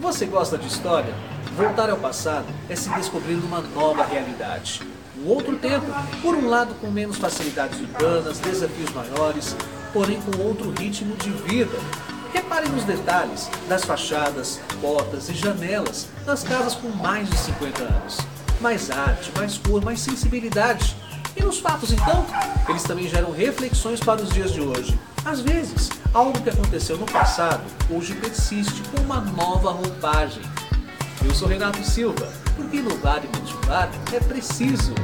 Você gosta de história? Voltar ao passado é se descobrir numa nova realidade. Um outro tempo, por um lado com menos facilidades urbanas, desafios maiores, porém com outro ritmo de vida. Repare nos detalhes das fachadas, portas e janelas das casas com mais de 50 anos. Mais arte, mais cor, mais sensibilidade. E nos fatos então, eles também geram reflexões para os dias de hoje. Às vezes, algo que aconteceu no passado hoje persiste com uma nova roupagem. Eu sou Renato Silva, porque inovar e motivar é preciso.